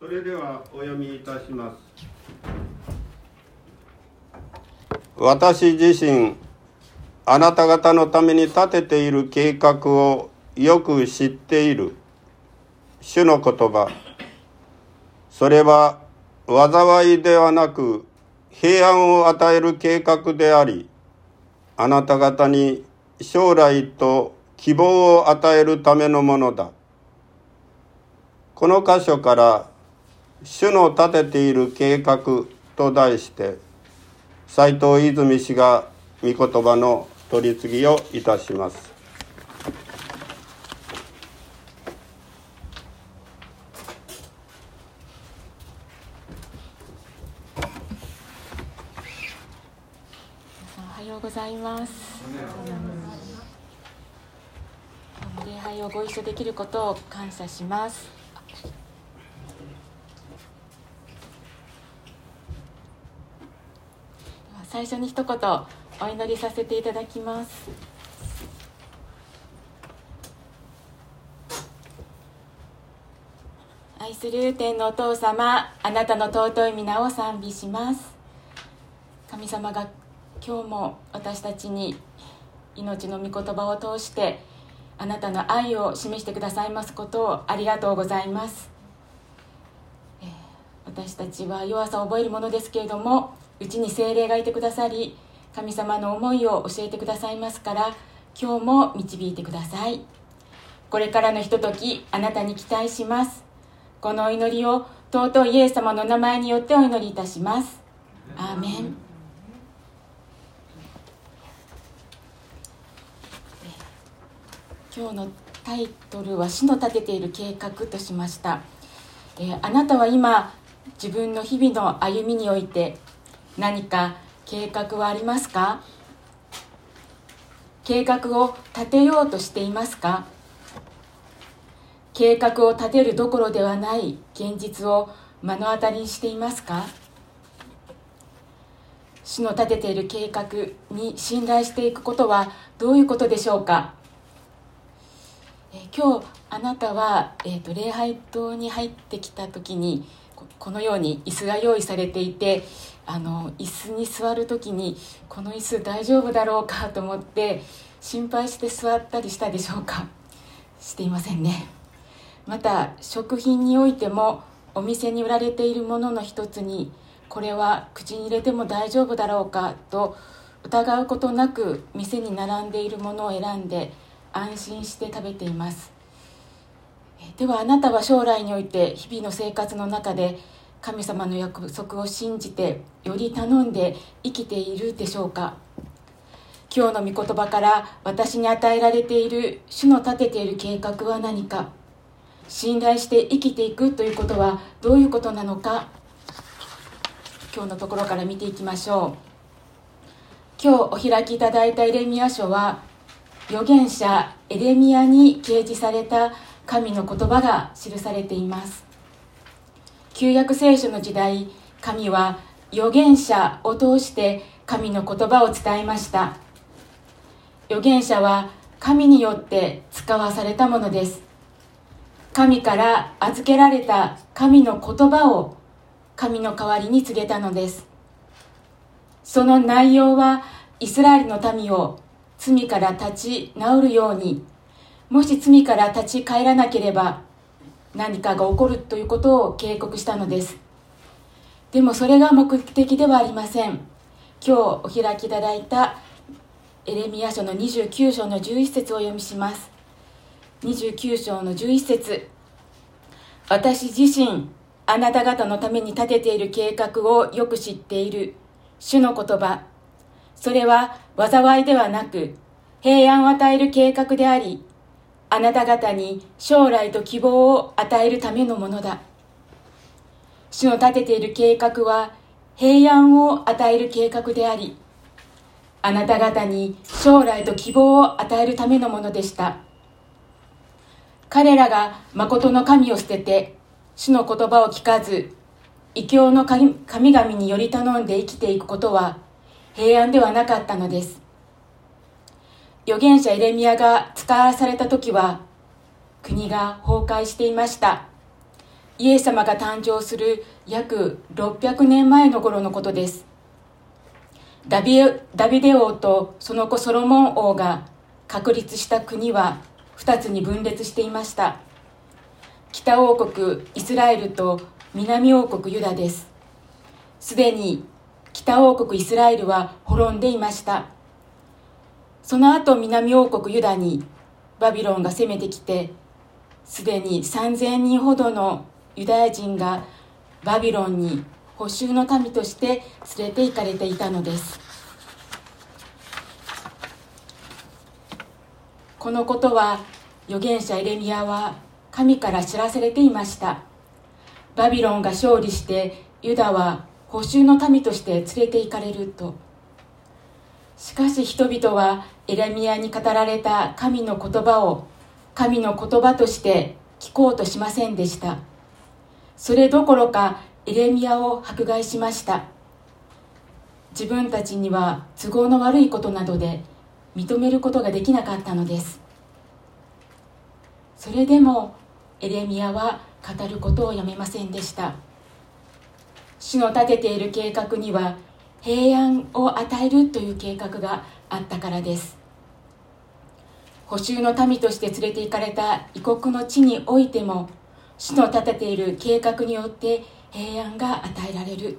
それではお読みいたします。私自身あなた方のために立てている計画をよく知っている。主の言葉。それは災いではなく平安を与える計画でありあなた方に将来と希望を与えるためのものだ。この箇所から主の立てている計画と題して斉藤泉氏が御言葉の取り次ぎをいたします。おはようございます。礼拝をご一緒できることを感謝します。最初に一言お祈りさせていただきます。愛する天のお父様あなたの尊い皆を賛美します。神様が今日も私たちに命の御言葉を通してあなたの愛を示してくださいますことをありがとうございます。私たちは弱さを覚えるものですけれどもうちに精霊がいてくださり神様の思いを教えてくださいますから今日も導いてください。これからのひとときあなたに期待します。このお祈りを尊いイエス様の名前によってお祈りいたします。アーメン。今日のタイトルは「死の立てている計画」としました、えあなたは今自分の日々の歩みにおいて何か計画はありますか？計画を立てようとしていますか？計画を立てるどころではない現実を目の当たりにしていますか？主の立てている計画に信頼していくことはどういうことでしょうか？え今日あなたは、えーと、礼拝堂に入ってきた時にこのように椅子が用意されていてあの椅子に座る時にこの椅子大丈夫だろうかと思って心配して座ったりしたでしょうか。していませんね。また食品においてもお店に売られているものの一つにこれは口に入れても大丈夫だろうかと疑うことなく店に並んでいるものを選んで安心して食べています。ではあなたは将来において日々の生活の中で神様の約束を信じてより頼んで生きているでしょうか。今日の御言葉から私に与えられている主の立てている計画は何か。信頼して生きていくということはどういうことなのか。今日のところから見ていきましょう。今日お開きいただいたエレミア書は預言者エレミアに掲示された神の言葉が記されています。旧約聖書の時代神は預言者を通して神の言葉を伝えました。預言者は神によって使わされたものです。神から預けられた神の言葉を神の代わりに告げたのです。その内容はイスラエルの民を罪から立ち直るようにもし罪から立ち返らなければ何かが起こるということを警告したのです。でもそれが目的ではありません。今日お開きいただいたエレミヤ書の29章の11節をお読みします。29章の11節。私自身あなた方のために立てている計画をよく知っている。主の言葉。それは災いではなく平安を与える計画でありあなた方に将来と希望を与えるためのものだ。主の立てている計画は平安を与える計画でありあなた方に将来と希望を与えるためのものでした。彼らが誠の神を捨てて主の言葉を聞かず異教の神々により頼んで生きていくことは平安ではなかったのです。預言者エレミアが使わされた時は国が崩壊していました。イエス様が誕生する約600年前の頃のことです。ダビダビデ王とその子ソロモン王が確立した国は2つに分裂していました。北王国イスラエルと南王国ユダです。すでに北王国イスラエルは滅んでいました。その後南王国ユダにバビロンが攻めてきてすでに3000人ほどのユダヤ人がバビロンに補修の民として連れて行かれていたのです。このことは預言者エレミアは神から知らされていました。バビロンが勝利してユダは補修の民として連れて行かれると。しかし人々はエレミアに語られた神の言葉を神の言葉として聞こうとしませんでした。それどころかエレミアを迫害しました。自分たちには都合の悪いことなどで認めることができなかったのです。それでもエレミアは語ることをやめませんでした。主の立てている計画には平安を与えるという計画があったからです。補修の民として連れて行かれた異国の地においても主の立てている計画によって平安が与えられる。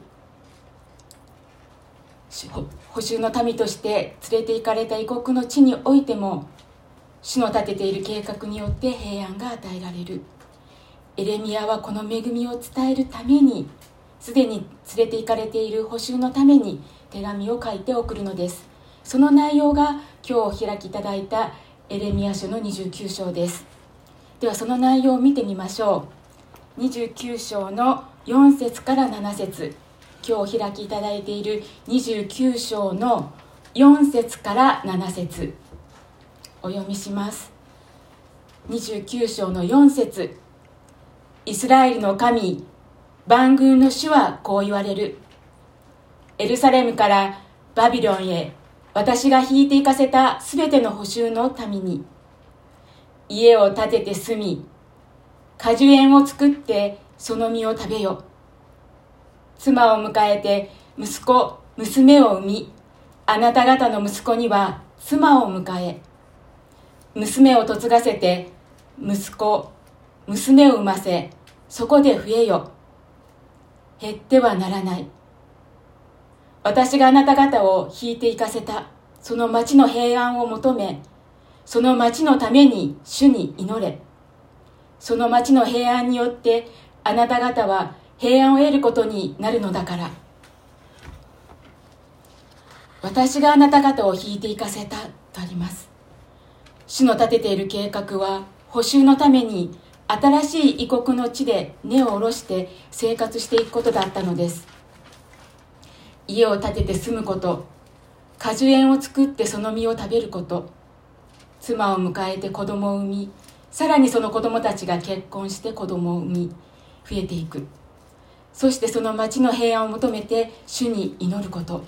補修の民として連れて行かれた異国の地においても主の立てている計画によって平安が与えられる。エレミアはこの恵みを伝えるためにすでに連れて行かれている補修のために手紙を書いて送るのです。その内容が今日お開きいただいたエレミア書の29章です。ではその内容を見てみましょう。29章の4節から7節。今日お開きいただいている29章の4節から7節。お読みします。29章の4節。イスラエルの神万軍の主はこう言われる。エルサレムからバビロンへ私が引いていかせたすべての補修の民に家を建てて住み果樹園を作ってその実を食べよ妻を迎えて息子娘を産みあなた方の息子には妻を迎え娘を嫁がせて息子娘を産ませそこで増えよ減ってはならない。私があなた方を引いて行かせたその町の平安を求めその町のために主に祈れ。その町の平安によってあなた方は平安を得ることになるのだから。私があなた方を引いて行かせたとあります。主の立てている計画は補修のために新しい異国の地で根を下ろして生活していくことだったのです。家を建てて住むこと果樹園を作ってその実を食べること妻を迎えて子供を産みさらにその子供たちが結婚して子供を産み増えていく。そしてその町の平安を求めて主に祈ること。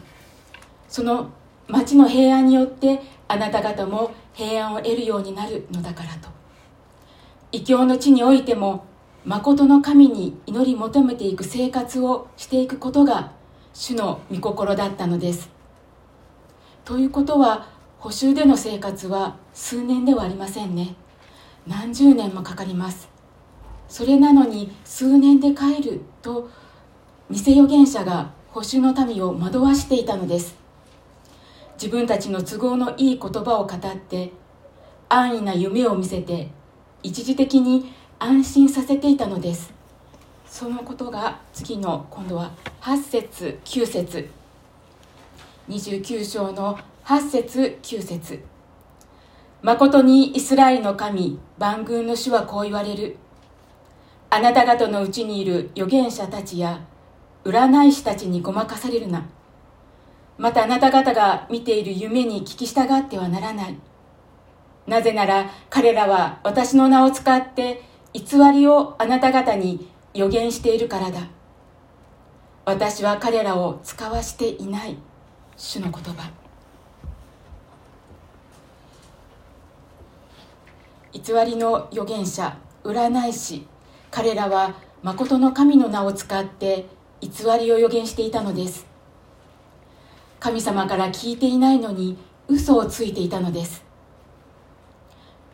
その町の平安によってあなた方も平安を得るようになるのだからと。異教の地においても誠の神に祈り求めていく生活をしていくことが主の御心だったのです。ということは補修での生活は数年ではありませんね。何十年もかかります。それなのに数年で帰ると偽預言者が補修の民を惑わしていたのです。自分たちの都合のいい言葉を語って安易な夢を見せて一時的に安心させていたのです。そのことが次の今度は8節9節。29章の8節9節。誠にイスラエルの神万軍の主はこう言われる。あなた方のうちにいる預言者たちや占い師たちにごまかされるな。またあなた方が見ている夢に聞き従ってはならない。なぜなら彼らは私の名を使って偽りをあなた方に予言しているからだ。私は彼らを使わしていない。主の言葉。偽りの預言者占い師。彼らは誠の神の名を使って偽りを予言していたのです。神様から聞いていないのに嘘をついていたのです。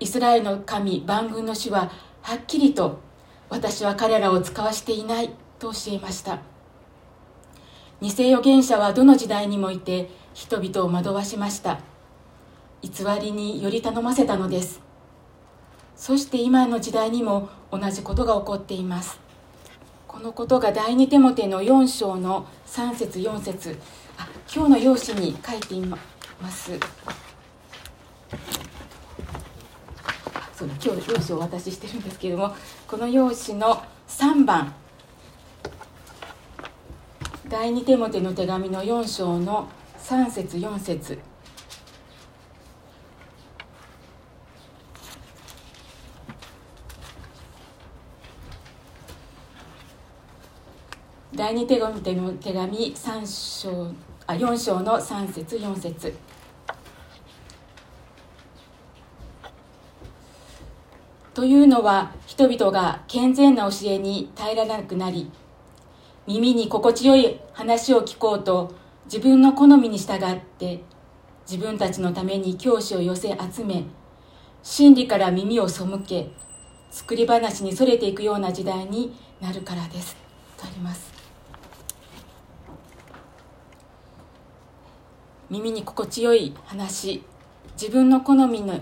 イスラエルの神万軍の主ははっきりと私は彼らを使わしていないと教えました。偽預言者はどの時代にもいて人々を惑わしました。偽りにより頼ませたのです。そして今の時代にも同じことが起こっています。このことが第二手モテの4章の3節4節。あ今日の用紙に書いています。そうだ今日用紙をお渡ししてるんですけれどもこの用紙の3番。第二手モテの手紙の4章の3節4節。第二手紙の手紙3章あ4章の3節4節。というのは人々が健全な教えに耐えられなくなり耳に心地よい話を聞こうと自分の好みに従って自分たちのために教師を寄せ集め真理から耳を背け作り話にそれていくような時代になるからです。とあります。耳に心地よい話自分の好みの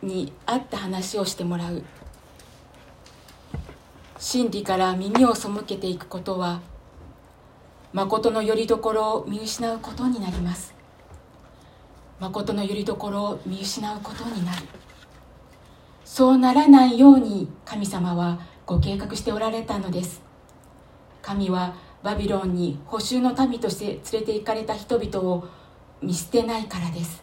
に合った話をしてもらう。真理から耳を背けていくことは誠の拠り所を見失うことになります。誠の拠り所を見失うことになる。そうならないように神様はご計画しておられたのです。神はバビロンに補修の民として連れて行かれた人々を見捨てないからです。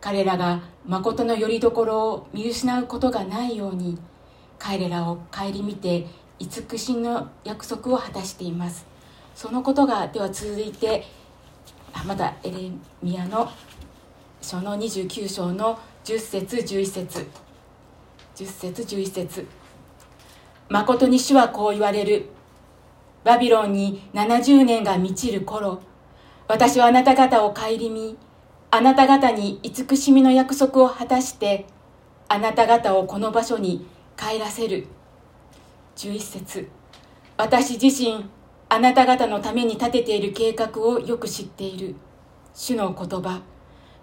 彼らが誠の拠り所を見失うことがないように彼らを顧みて慈しの約束を果たしています。そのことがでは続いてまたエレミアの書の29章の10節11節。10節11節。誠に主はこう言われる。バビロンに70年が満ちる頃私はあなた方を顧みあなた方に慈しみの約束を果たしてあなた方をこの場所に帰らせる11節私自身あなた方のために立てている計画をよく知っている。主の言葉。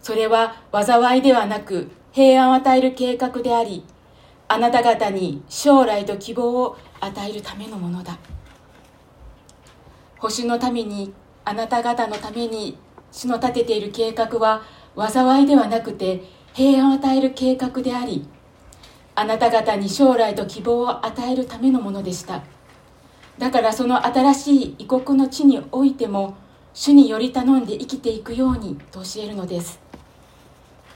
それは災いではなく平安を与える計画であり、あなた方に将来と希望を与えるためのものだ。星のために、あなた方のために主の立てている計画は災いではなくて平安を与える計画であり、あなた方に将来と希望を与えるためのものでした。だからその新しい異国の地においても主により頼んで生きていくようにと教えるのです。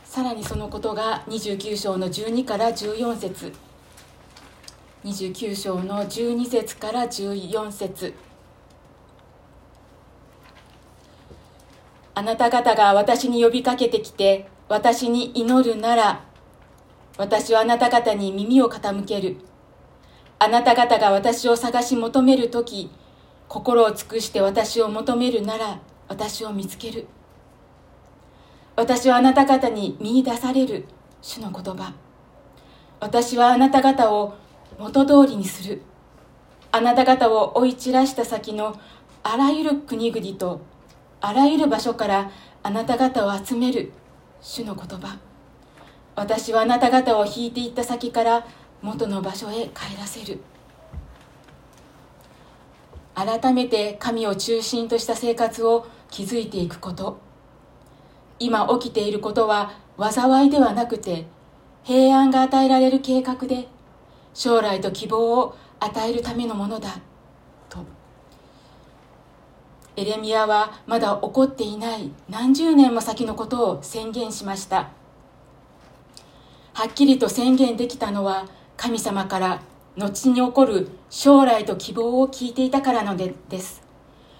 さらにそのことが29章の12から14節。29章の12節から14節。あなた方が私に呼びかけてきて私に祈るなら私はあなた方に耳を傾けるあなた方が私を探し求めるとき、心を尽くして私を求めるなら、私を見つける。私はあなた方に見出される主の言葉。私はあなた方を元通りにする。あなた方を追い散らした先のあらゆる国々とあらゆる場所からあなた方を集める主の言葉。私はあなた方を引いていった先から元の場所へ帰らせる。改めて神を中心とした生活を築いていくこと。今起きていることは災いではなくて平安が与えられる計画で将来と希望を与えるためのものだ。と。エレミアはまだ起こっていない何十年も先のことを宣言しました。はっきりと宣言できたのは神様から後に起こる将来と希望を聞いていたからのでです。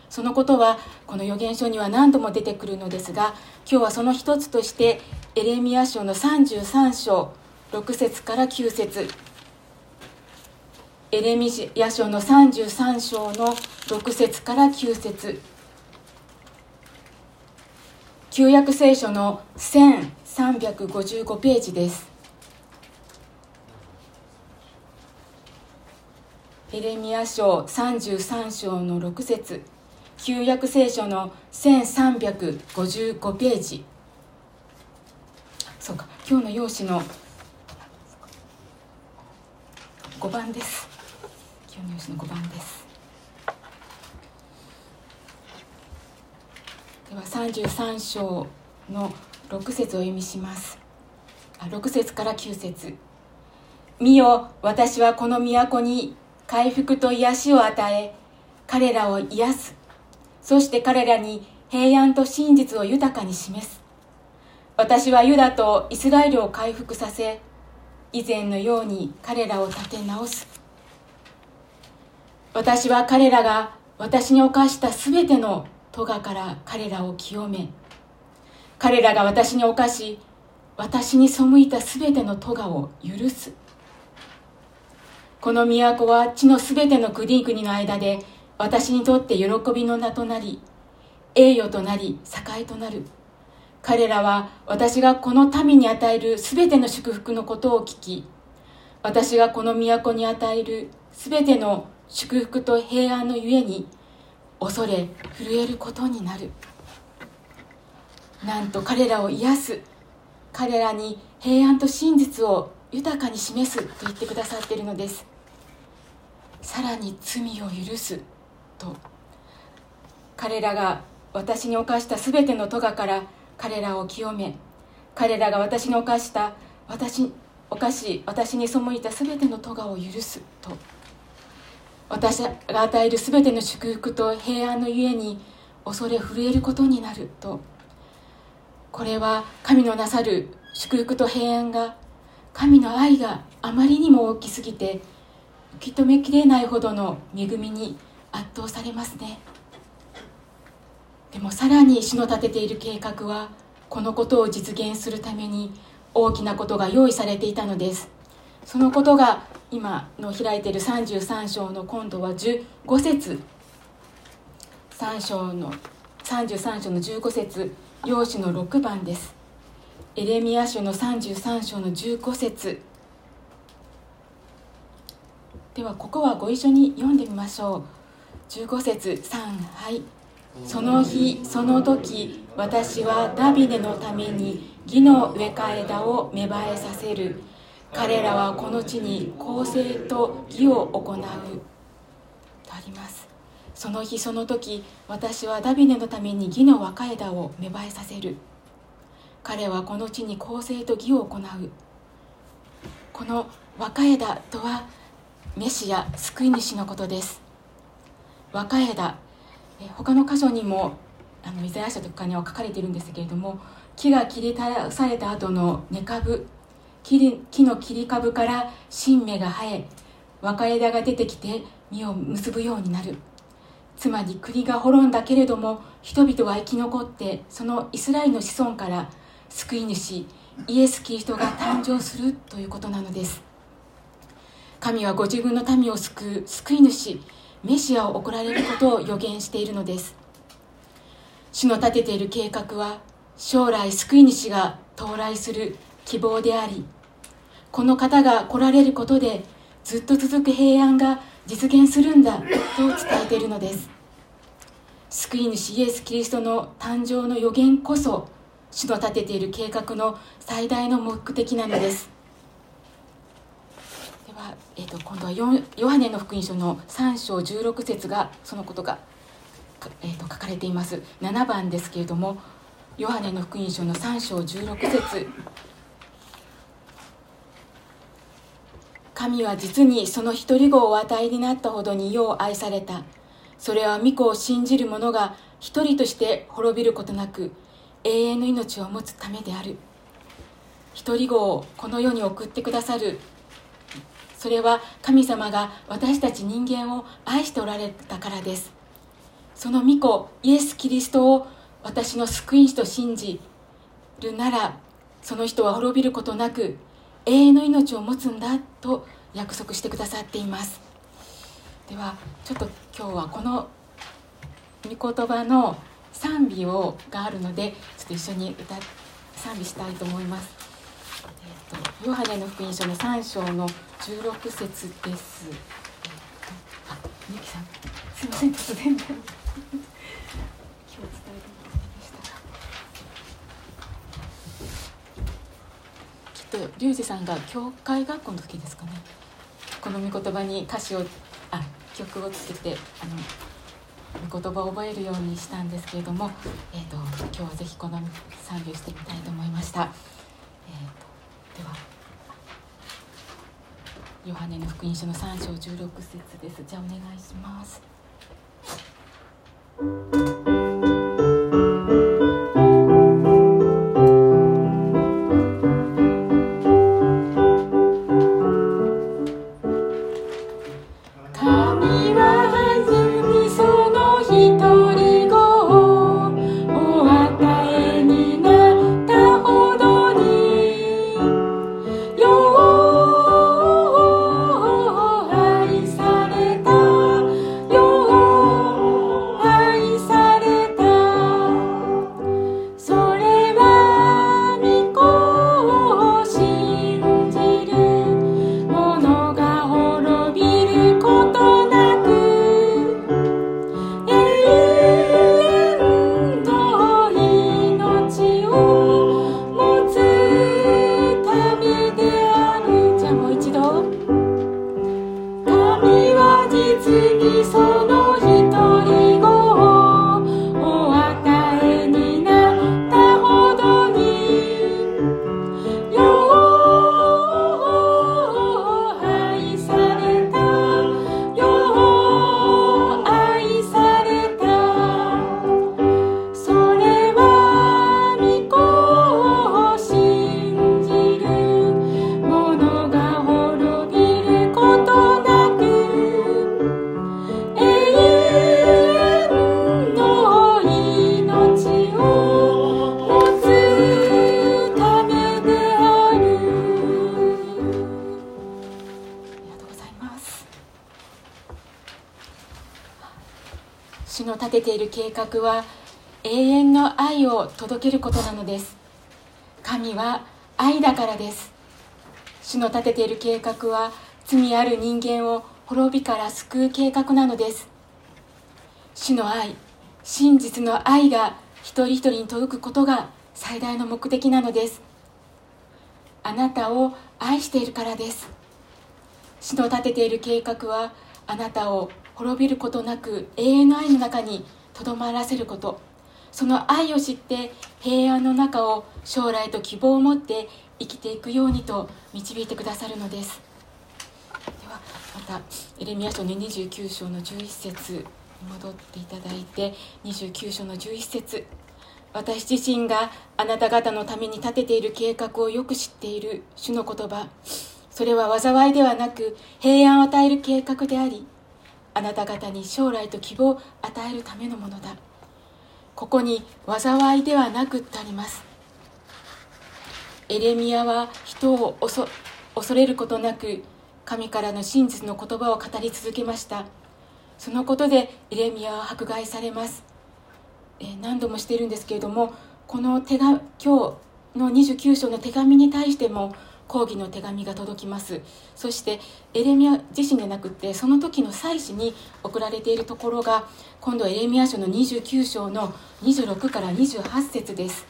そのことはこの預言書には何度も出てくるのですが今日はその一つとしてエレミア書の33章6節から9節。エレミヤ書の33章の6節から9節。旧約聖書の1355ページです。エレミヤ書33章の6節。旧約聖書の1355ページ。そうか今日の用紙の5番です。今日の用紙の5番です。では33章の6節を読みします。あ6節から9節。見よ私はこの都に回復と癒しを与え彼らを癒す。そして彼らに平安と真実を豊かに示す。私はユダとイスラエルを回復させ以前のように彼らを立て直す。私は彼らが私に犯したすべての咎から彼らを清め彼らが私に犯し私に背いたすべての咎を許す。この都は地のすべての国々の間で私にとって喜びの名となり栄誉となり栄となる。彼らは私がこの民に与えるすべての祝福のことを聞き私がこの都に与えるすべての祝福と平安のゆえに恐れ震えることになる。なんと彼らを癒す。彼らに平安と真実を豊かに示すと言ってくださっているのです。さらに罪を許す。と。彼らが私に犯したすべての咎から彼らを清め彼らが私に犯した私犯し私に背いたすべての咎を許す。と。私が与えるすべての祝福と平安のゆえに恐れ震えることになる。と。これは神のなさる祝福と平安が神の愛があまりにも大きすぎて受け止めきれないほどの恵みに圧倒されますね。でもさらに主の立てている計画はこのことを実現するために大きなことが用意されていたのです。そのことが今の開いている33章の今度は15節。3章の33章の15節用紙の6番です。エレミヤ書の33章の15節。ではここはご一緒に読んでみましょう。15節3はい。その日その時私はダビデのために義の植え替え枝を芽生えさせる。彼らはこの地に公正と義を行う。とあります。その日その時私はダビデのために義の若枝を芽生えさせる。彼はこの地に公正と義を行う。この若枝とはメシア救い主のことです。若枝他の箇所にもあのイザヤ書とかには書かれているんですけれども木が切り倒された後の根株木の切り株から新芽が生え若枝が出てきて実を結ぶようになる。つまり国が滅んだけれども人々は生き残ってそのイスラエルの子孫から救い主イエス・キリストが誕生するということなのです。神はご自分の民を救う救い主メシアを送られることを予言しているのです。主の立てている計画は将来救い主が到来する希望でありこの方が来られることでずっと続く平安が実現するんだと伝えているのです。救い主イエス・キリストの誕生の予言こそ主の立てている計画の最大の目的なのです。は、えーと、今度はヨハネの福音書の3章16節がそのことが、えーと書かれています。7番ですけれどもヨハネの福音書の3章16節。神は実にその一人子をお与えになったほどによう愛された。それは御子を信じる者が一人として滅びることなく永遠の命を持つためである。一人子をこの世に送ってくださる。それは神様が私たち人間を愛しておられたからですその御子イエス・キリストを私の救い主と信じるならその人は滅びることなく永遠の命を持つんだと約束してくださっていますではちょっと今日はこの御言葉の賛美をがあるのでちょっと一緒に歌賛美したいと思います。ヨハネの福音書の3章の16節です。あ、みゆきさん、すみません突然で。今日伝えるでしたきっとリュウジさんが教会学校の時ですかね。この御言葉に歌詞をあ曲をつけてあの御言葉を覚えるようにしたんですけれども、えーと、今日はぜひこの賛美をしてみたいと思いました、では。ヨハネの福音書の3章16節です。じゃあお願いします。計画は永遠の愛を届けることなのです。神は愛だからです。主の立てている計画は罪ある人間を滅びから救う計画なのです。主の愛真実の愛が一人一人に届くことが最大の目的なのです。あなたを愛しているからです。主の立てている計画はあなたを滅びることなく永遠の愛の中にとどまらせること。その愛を知って平安の中を将来と希望を持って生きていくようにと導いてくださるのです。ではまたエレミア書の29章の11節に戻っていただいて29章の11節。私自身があなた方のために立てている計画をよく知っている主の言葉。それは災いではなく平安を与える計画でありあなた方に将来と希望を与えるためのものだ。ここに災いではなくってあります。エレミアは人を恐れることなく神からの真実の言葉を語り続けました。そのことでエレミアは迫害されます、えー、何度もしているんですけれどもこの手が今日の29章の手紙に対しても抗議の手紙が届きます。そしてエレミア自身でなくてその時の祭司に送られているところが今度はエレミア書の29章の26から28節です。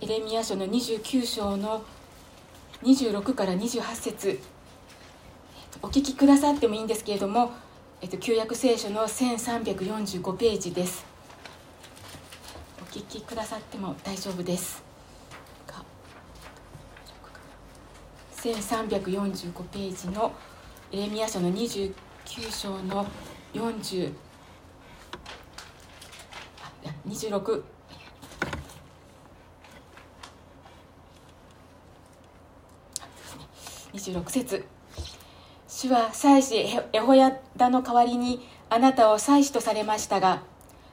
エレミア書の29章の26から28節。お聞きくださってもいいんですけれども、えっと、旧約聖書の1345ページです。お聞きくださっても大丈夫です。1345ページのエレミア書の29章の40あ26 26節。主は祭司エホヤダの代わりにあなたを祭司とされましたが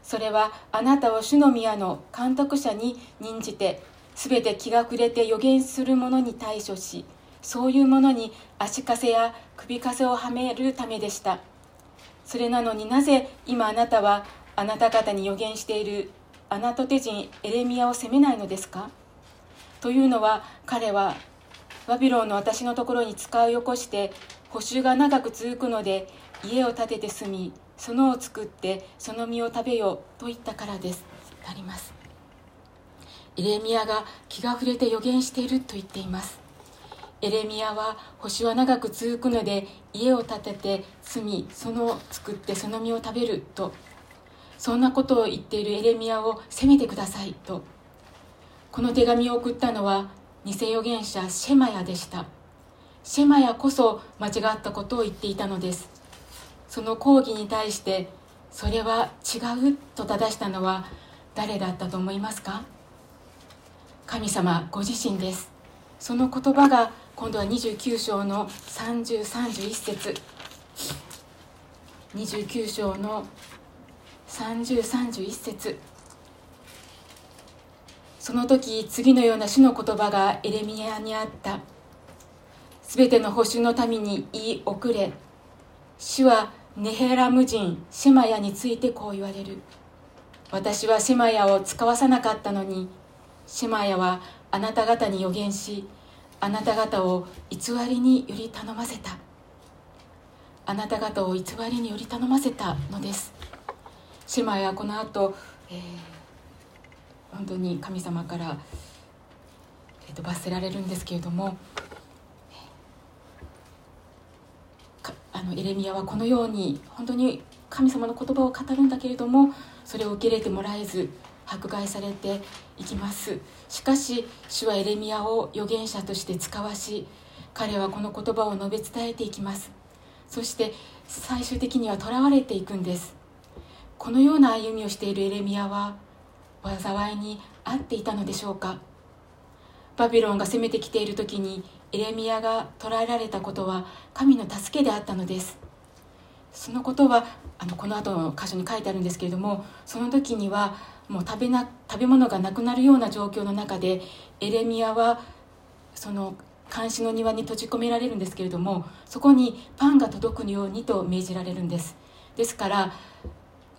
それはあなたを主の宮の監督者に任じてすべて気が触れて予言する者に対処しそういうものに足かせや首かせをはめるためでした。それなのになぜ今あなたはあなた方に予言しているアナトテ人エレミアを責めないのですか？というのは彼はバビロンの私のところに使い起こして補修が長く続くので家を建てて住み園を作ってその実を食べよと言ったからです。あります。エレミアが気が触れて予言していると言っています。エレミアは星は長く続くので家を建てて住み園を作ってその実を食べると。そんなことを言っているエレミアを責めてくださいと。この手紙を送ったのは偽預言者シェマヤでした。シェマヤこそ間違ったことを言っていたのです。その抗議に対してそれは違うと正したのは誰だったと思いますか？神様ご自身です。その言葉が今度は29章の3031節。29章の3031節。その時次のような主の言葉がエレミアにあった。すべての保守の民に言い遅れ。主はネヘラム人シェマヤについてこう言われる。私はシェマヤを使わさなかったのにシェマヤはあなた方に予言しあなた方を偽りにより頼ませた。あなた方を偽りにより頼ませたのです。シェマヤはこの後、えー、本当に神様から、えー、と罰せられるんですけれどもあのエレミアはこのように本当に神様の言葉を語るんだけれどもそれを受け入れてもらえず迫害されていきます。しかし主はエレミアを預言者として使わし彼はこの言葉を述べ伝えていきます。そして最終的には囚われていくんです。このような歩みをしているエレミアは災いに遭っていたのでしょうか。バビロンが攻めてきている時にエレミアが捕らえられたことは神の助けであったのです。そのことはあのこの後の箇所に書いてあるんですけれどもその時にはもう食べな食べ物がなくなるような状況の中でエレミアはその監視の庭に閉じ込められるんですけれどもそこにパンが届くようにと命じられるんです。ですから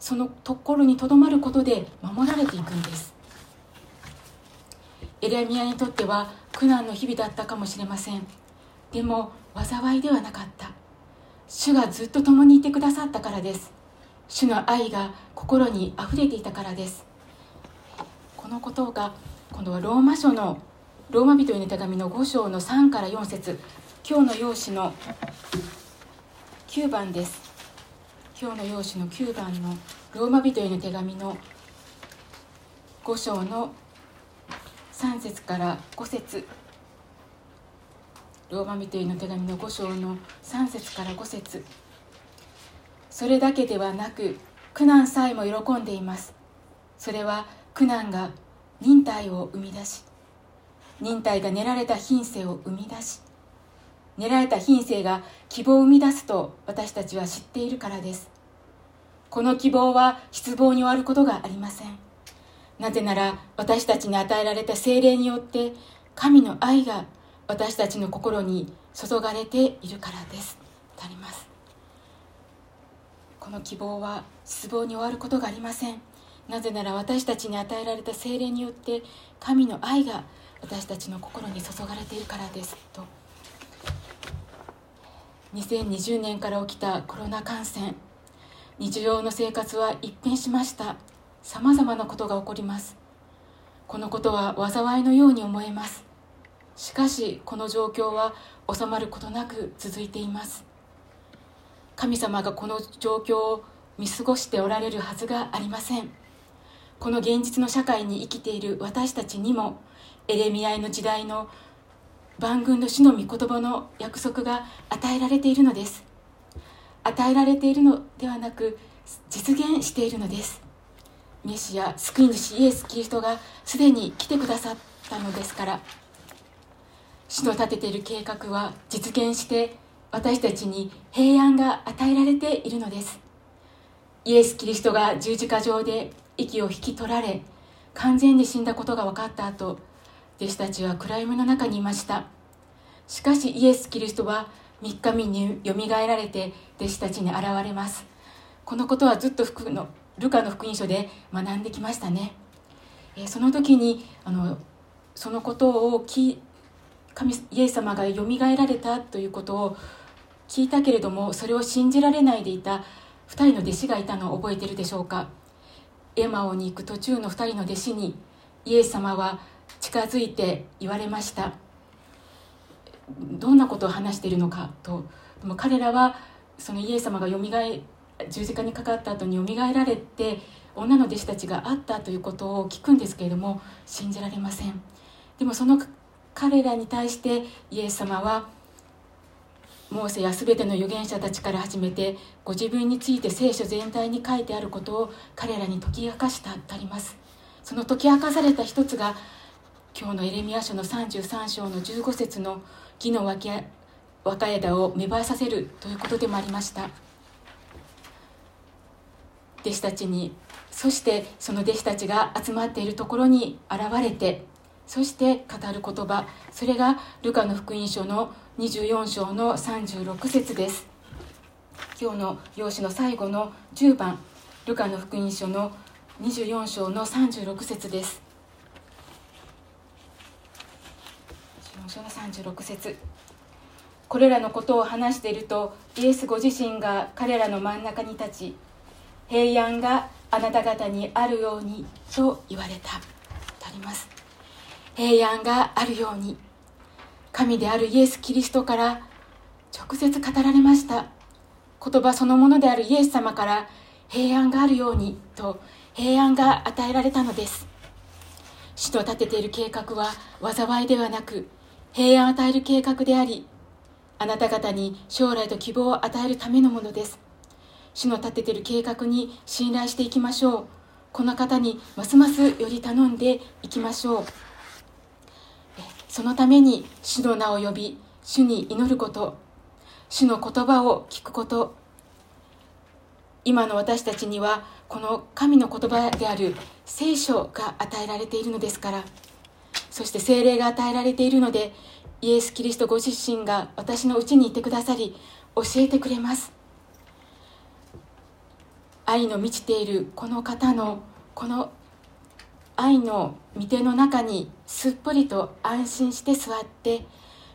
そのところにとどまることで守られていくんです。エレミアにとっては苦難の日々だったかもしれません。でも災いではなかった。主がずっと共にいてくださったからです。主の愛が心にあふれていたからです。このことが今度はローマ書のローマ人への手紙の5章の3から4節今日の用紙の9番です。今日の用紙の9番のローマ人への手紙の5章の3節から5節。ローマ人への手紙の5章の3節から5節。それだけではなく苦難さえも喜んでいます。それは苦難が忍耐を生み出し忍耐が練られた品性を生み出し練られた品性が希望を生み出すと私たちは知っているからです。この希望は失望に終わることがありません。なぜなら私たちに与えられた精霊によって神の愛が私たちの心に注がれているからです。とあります。この希望は失望に終わることがありません。なぜなら私たちに与えられた精霊によって神の愛が私たちの心に注がれているからですと。2020年から起きたコロナ感染。日常の生活は一変しました。さまざまなことが起こります。このことは災いのように思えます。しかしこの状況は収まることなく続いています。神様がこの状況を見過ごしておられるはずがありません。この現実の社会に生きている私たちにもエレミアイの時代の万軍の主の御言葉の約束が与えられているのです。与えられているのではなく実現しているのです。メシア救い主イエス・キリストがすでに来てくださったのですから主の立てている計画は実現して私たちに平安が与えられているのです。イエス・キリストが十字架上で息を引き取られ完全に死んだことが分かった後弟子たちは暗闇の中にいました。しかしイエス・キリストは3日目によみがえられて弟子たちに現れます。このことはずっと福のルカの福音書で学んできましたね、えその時にあのそのことを神イエス様がよみがえられたということを聞いたけれどもそれを信じられないでいた2人の弟子がいたのを覚えているでしょうか。マオに行く途中の2人の弟子にイエス様は近づいて言われました。どんなことを話しているのかとでも彼らはそのイエス様がよみがえ十字架にかかった後によみがえられて女の弟子たちがあったということを聞くんですけれども信じられません。でもその彼らに対してイエス様はモーセや全ての預言者たちから始めてご自分について聖書全体に書いてあることを彼らに解き明かしたとありますその解き明かされた一つが今日のエレミア書の33章の15節の木の若枝を芽生えさせるということでもありました。弟子たちにそしてその弟子たちが集まっているところに現れてそして語る言葉それがルカの福音書の24章の36節です。今日の用紙の最後の10番ルカの福音書の24章の36節です。24章の36節。これらのことを話しているとイエスご自身が彼らの真ん中に立ち平安があなた方にあるようにと言われた。とあります。平安があるように。神であるイエス・キリストから直接語られました。言葉そのものであるイエス様から平安があるようにと平安が与えられたのです。主の立てている計画は災いではなく平安を与える計画でありあなた方に将来と希望を与えるためのものです。主の立てている計画に信頼していきましょう。この方にますますより頼んでいきましょう。そのために主の名を呼び主に祈ること主の言葉を聞くこと。今の私たちにはこの神の言葉である聖書が与えられているのですから。そして精霊が与えられているのでイエス・キリストご自身が私のうちにいてくださり教えてくれます。愛の満ちているこの方のこの愛の御手の中にすっぽりと安心して座って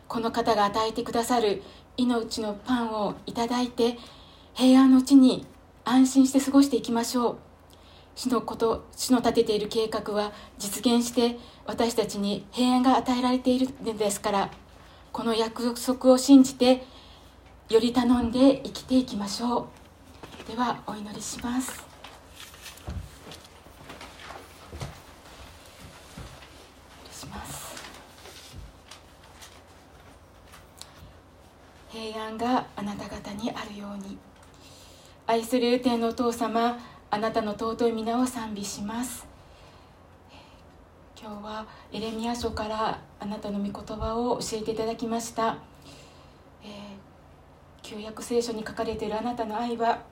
この方が与えてくださる命のパンをいただいて平安のうちに安心して過ごしていきましょう。主のこと主の立てている計画は実現して私たちに平安が与えられているのですからこの約束を信じてより頼んで生きていきましょう。ではお祈りします。平安があなた方にあるように。愛する天のお父様あなたの尊い皆を賛美します。今日はエレミア書からあなたの御言葉を教えていただきました、えー、旧約聖書に書かれているあなたの愛は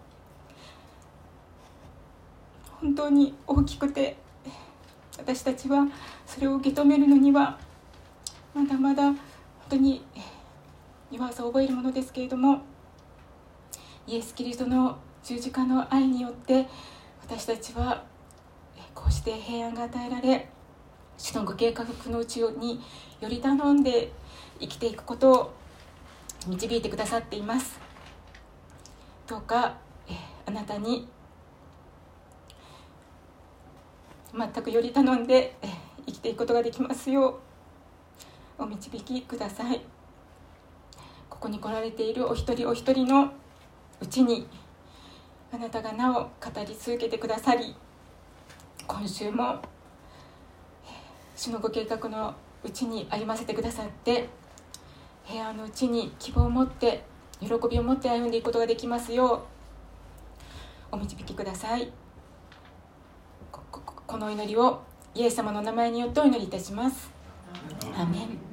本当に大きくて私たちはそれを受け止めるのにはまだまだ本当に弱さを覚えるものですけれどもイエス・キリストの十字架の愛によって私たちはこうして平安が与えられ主のご計画のうちにより頼んで生きていくことを導いてくださっていますどうかあなたに全くより頼んで生きていくことができますようお導きください。ここに来られているお一人お一人のうちにあなたがなお語り続けてくださり今週も主のご計画のうちに歩ませてくださって平安のうちに希望を持って喜びを持って歩んでいくことができますようお導きください。この祈りをイエス様の名前によってお祈りいたします。アメン。